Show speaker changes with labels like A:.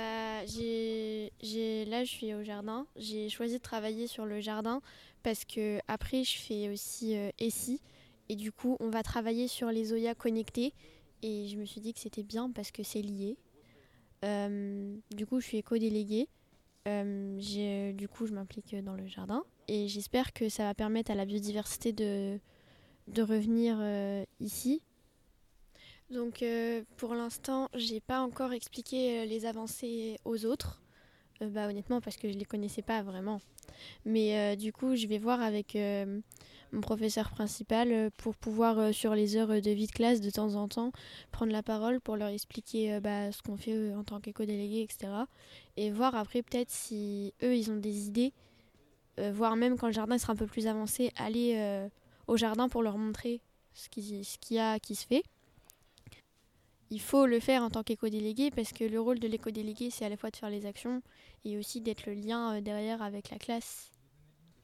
A: Bah, j'ai, là, je suis au jardin. J'ai choisi de travailler sur le jardin parce que après, je fais aussi euh, ESSI. Et du coup, on va travailler sur les Oya connectés. Et je me suis dit que c'était bien parce que c'est lié. Euh, du coup, je suis éco-déléguée. Euh, j'ai- du coup, je m'implique dans le jardin. Et j'espère que ça va permettre à la biodiversité de, revenir euh, ici. Donc, euh, pour l'instant, j'ai pas encore expliqué euh, les avancées aux autres. Euh, bah, honnêtement, parce que je les connaissais pas vraiment. Mais du coup, je vais voir avec mon professeur principal pour pouvoir, sur les heures de vie de classe, de temps en temps, prendre la parole pour leur expliquer bah, ce qu'on fait en tant qu'éco-délégué, etc. Et voir après, peut-être, si eux, ils ont des idées, voire même quand le jardin sera un peu plus avancé, aller au jardin pour leur montrer ce qu'il y a qui se fait. Il faut le faire en tant qu'éco-délégué parce que le rôle de l'éco-délégué, c'est à la fois de faire les actions et aussi d'être le lien euh, derrière avec la classe